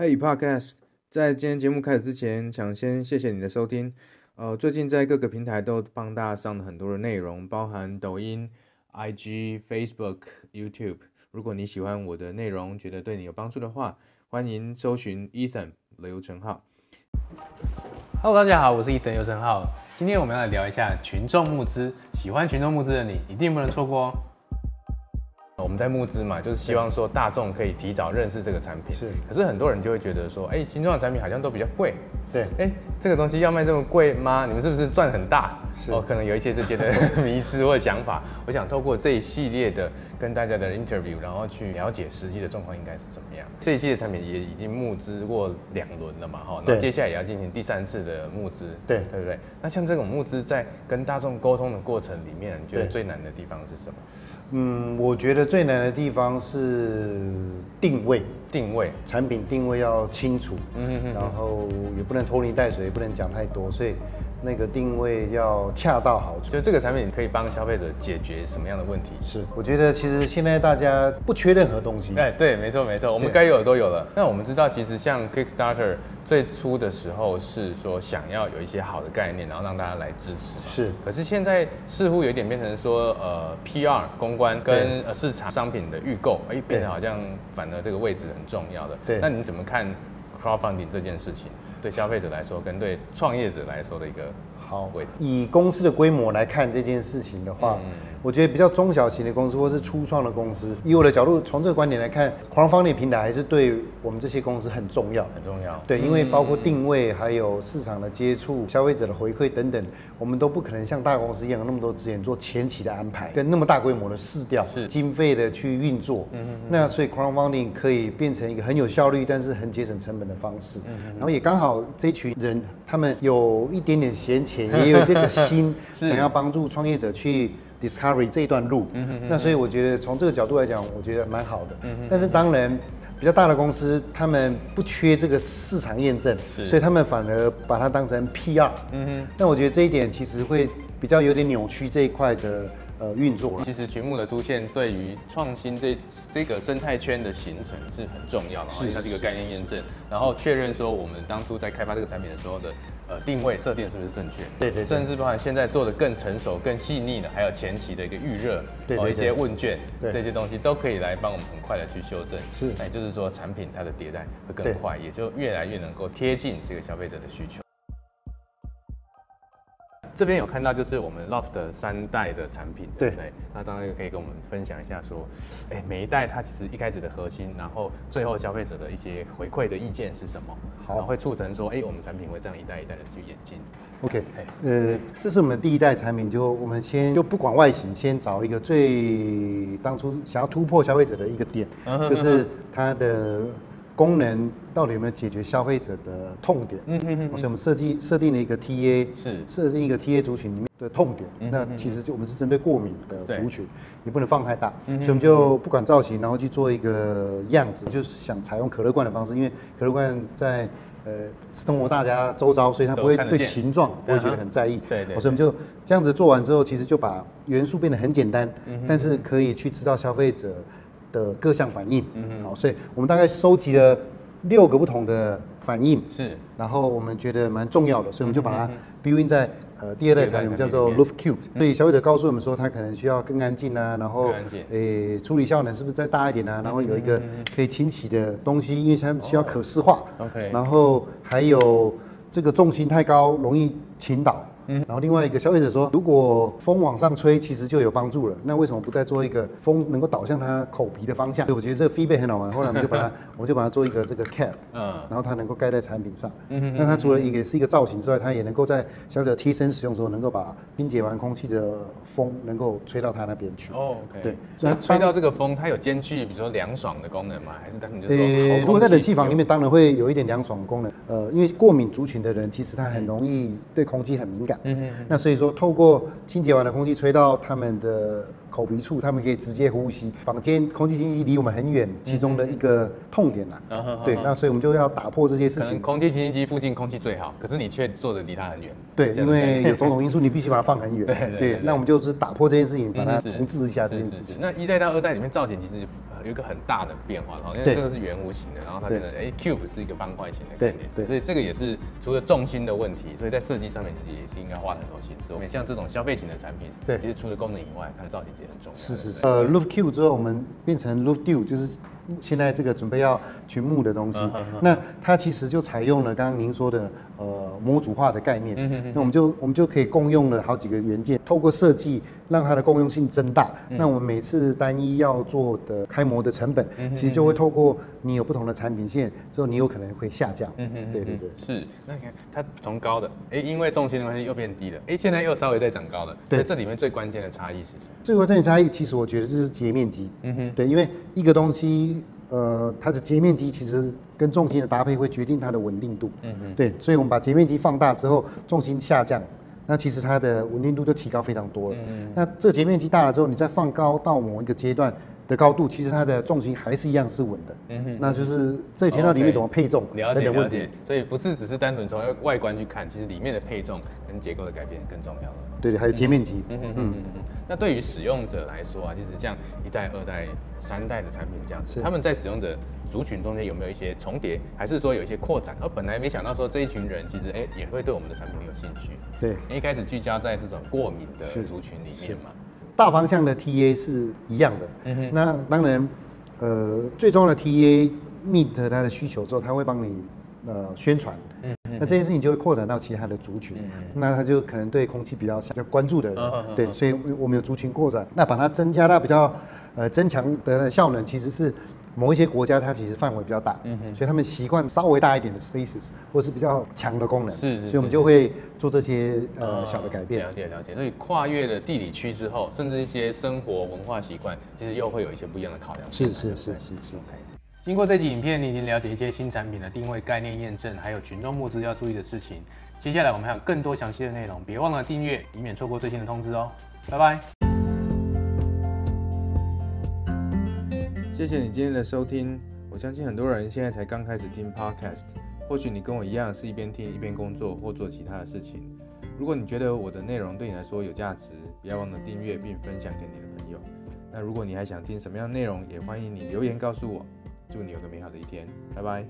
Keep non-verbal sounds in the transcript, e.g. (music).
Hey Podcast，在今天节目开始之前，想先谢谢你的收听。呃，最近在各个平台都帮大家上了很多的内容，包含抖音、IG、Facebook、YouTube。如果你喜欢我的内容，觉得对你有帮助的话，欢迎搜寻 Ethan 刘成浩。Hello，大家好，我是 Ethan 刘成浩。今天我们要来聊一下群众募资。喜欢群众募资的你，一定不能错过哦。我们在募资嘛，就是希望说大众可以提早认识这个产品。是，可是很多人就会觉得说，哎，新创的产品好像都比较贵。对，哎，这个东西要卖这么贵吗？你们是不是赚很大？是哦，可能有一些这些的 (laughs) 迷失或想法。我想透过这一系列的跟大家的 interview，然后去了解实际的状况应该是怎么样。这一系列产品也已经募资过两轮了嘛，哈，那接下来也要进行第三次的募资。对，对不对？那像这种募资在跟大众沟通的过程里面，你觉得最难的地方是什么？嗯，我觉得最难的地方是定位，定位产品定位要清楚，嗯哼哼，然后也不能拖泥带水，也不能讲太多，所以。那个定位要恰到好处，就这个产品可以帮消费者解决什么样的问题？是，我觉得其实现在大家不缺任何东西。哎，对，没错没错，我们该有的都有了。那我们知道，其实像 Kickstarter 最初的时候是说想要有一些好的概念，然后让大家来支持。是，可是现在似乎有点变成说，呃，PR 公关跟呃市场商品的预购，哎，变得好像反而这个位置很重要的。对，那你怎么看 crowdfunding 这件事情？对消费者来说，跟对创业者来说的一个好。以公司的规模来看这件事情的话，我觉得比较中小型的公司或是初创的公司，以我的角度，从这个观点来看，crowdfunding 平台还是对我们这些公司很重要，很重要。对，因为包括定位，还有市场的接触、消费者的回馈等等，我们都不可能像大公司一样有那么多资源做前期的安排，跟那么大规模的试调、是经费的去运作。嗯嗯。那所以 crowdfunding 可以变成一个很有效率，但是很节省成本的方式。嗯嗯。然后也刚好这群人，他们有一点点闲钱，也有这个心，(laughs) 想要帮助创业者去。Discovery 这一段路，嗯哼嗯哼，那所以我觉得从这个角度来讲，我觉得蛮好的。嗯哼，但是当然，比较大的公司他们不缺这个市场验证，所以他们反而把它当成 PR。嗯哼，那我觉得这一点其实会比较有点扭曲这一块的。呃，运作了。其实群募的出现对于创新这这个生态圈的形成是很重要的，是它这个概念验证，然后确认说我们当初在开发这个产品的时候的呃定位设定是不是正确？对对。甚至包含现在做的更成熟、更细腻的，还有前期的一个预热，对一些问卷，这些东西都可以来帮我们很快的去修正。是。那也就是说，产品它的迭代会更快，也就越来越能够贴近这个消费者的需求。这边有看到，就是我们 Loft 的三代的产品，对不对？那当然可以跟我们分享一下，说，哎，每一代它其实一开始的核心，然后最后消费者的一些回馈的意见是什么？好，会促成说，哎，我们产品会这样一代一代的去演进。OK，呃，这是我们的第一代产品，就我们先就不管外形，先找一个最当初想要突破消费者的一个点，就是它的。功能到底有没有解决消费者的痛点？嗯嗯嗯。所以我们设计设定了一个 TA，是设定一个 TA 族群里面的痛点。嗯、那其实就我们是针对过敏的族群，也不能放太大。嗯、所以我们就不管造型，然后去做一个样子，就是想采用可乐罐的方式，因为可乐罐在呃生活大家周遭，所以它不会对形状不会觉得很在意。对对。所以我们就这样子做完之后，其实就把元素变得很简单，嗯、但是可以去知道消费者的各项反应，嗯哼，好，所以我们大概收集了六个不同的反应，是，然后我们觉得蛮重要的，所以我们就把它 build in 在呃第二代产品叫做 Loft Cube，所以消费者告诉我们说，他可能需要更安静啊，然后诶处理效能是不是再大一点啊，然后有一个可以清洗的东西，因为它需要可视化，OK，然后还有这个重心太高容易倾倒。然后另外一个消费者说，如果风往上吹，其实就有帮助了。那为什么不再做一个风能够导向它口鼻的方向？所以我觉得这个 feedback 很好玩。后来我们就把它，(laughs) 我就把它做一个这个 cap，嗯，然后它能够盖在产品上。嗯哼。那它除了一个是一个造型之外，它也能够在消费者贴身使用的时候，能够把清洁完空气的风能够吹到它那边去。哦，OK。对。那吹到这个风，它有兼具比如说凉爽的功能吗？还是单纯就是？呃，如果在冷气房里面，当然会有一点凉爽的功能。呃，因为过敏族群的人，其实他很容易对空气很敏感。嗯哼。那所以。说透过清洁完的空气吹到他们的口鼻处，他们可以直接呼吸。房间空气清新机离我们很远，其中的一个痛点呐。对，那所以我们就要打破这些事情。空气清新机附近空气最好，可是你却坐的离它很远。对，因为有种种因素，你必须把它放很远。(laughs) 对，那我们就是打破这件事情，把它重置一下这件事情。那一代到二代里面造景其实有一个很大的变化，然后因为这个是圆弧形的，然后它变成哎 cube 是一个方块形的概念，对对所以这个也是除了重心的问题，所以在设计上面其实也是应该花很多心思。我们像这种消费型的产品，对其实除了功能以外，它的造型也很重要。是是是。呃，Loop Q 之后，我们变成 Loop Duo，就是现在这个准备要去募的东西。那它其实就采用了刚刚您说的呃模组化的概念。那我们就我们就可以共用了好几个元件，透过设计让它的共用性增大。嗯那我们每次单一要做的开模的成本，嗯其实就会透过你有不同的产品线之后，你有可能会下降。嗯哼对对对。是。那你看它从高的，哎，因为重心的关系又变低了，哎，现在又稍微在长高了。对这里面最关键的差异是什么？最关键的差异，其实我觉得就是截面积。嗯哼，对，因为一个东西，呃，它的截面积其实跟重心的搭配会决定它的稳定度。嗯嗯，对，所以我们把截面积放大之后，重心下降，那其实它的稳定度就提高非常多了。嗯那这截面积大了之后，你再放高到某一个阶段的高度，其实它的重心还是一样是稳的。嗯哼。那就是这以前到里面怎么配重了等等问题所以不是只是单纯从外观去看，其实里面的配重跟结构的改变更重要了。对对，还有截面积。嗯哼嗯嗯嗯。那对于使用者来说啊，其实像一代、二代、三代的产品这样子，是他们在使用者族群中间有没有一些重叠，还是说有一些扩展？而本来没想到说这一群人其实哎、也会对我们的产品有兴趣。对，你一开始聚焦在这种过敏的族群里面嘛。大方向的 TA 是一样的。嗯哼那当然，呃，最重要的 TA meet 他的需求之后，他会帮你呃宣传。嗯那这件事情就会扩展到其他的族群，嗯那他就可能对空气比较比较关注的人，对，所以我们有族群扩展，那把它增加到比较呃增强的效能，其实是某一些国家它其实范围比较大，嗯哼所以他们习惯稍微大一点的 spaces 或是比较强的功能，是是所以我们就会做这些呃小的改变了。解了解，所以跨越了地理区之后，甚至一些生活文化习惯，其实又会有一些不一样的考量。是是是是是。OK。经过这集影片，你已经了解一些新产品的定位、概念验证，还有群众募资要注意的事情。接下来我们还有更多详细的内容，别忘了订阅，以免错过最新的通知哦。拜拜。谢谢你今天的收听。我相信很多人现在才刚开始听 Podcast，或许你跟我一样是一边听一边工作或做其他的事情。如果你觉得我的内容对你来说有价值，不要忘了订阅并分享给你的朋友。那如果你还想听什么样的内容，也欢迎你留言告诉我。祝你有个美好的一天，拜拜。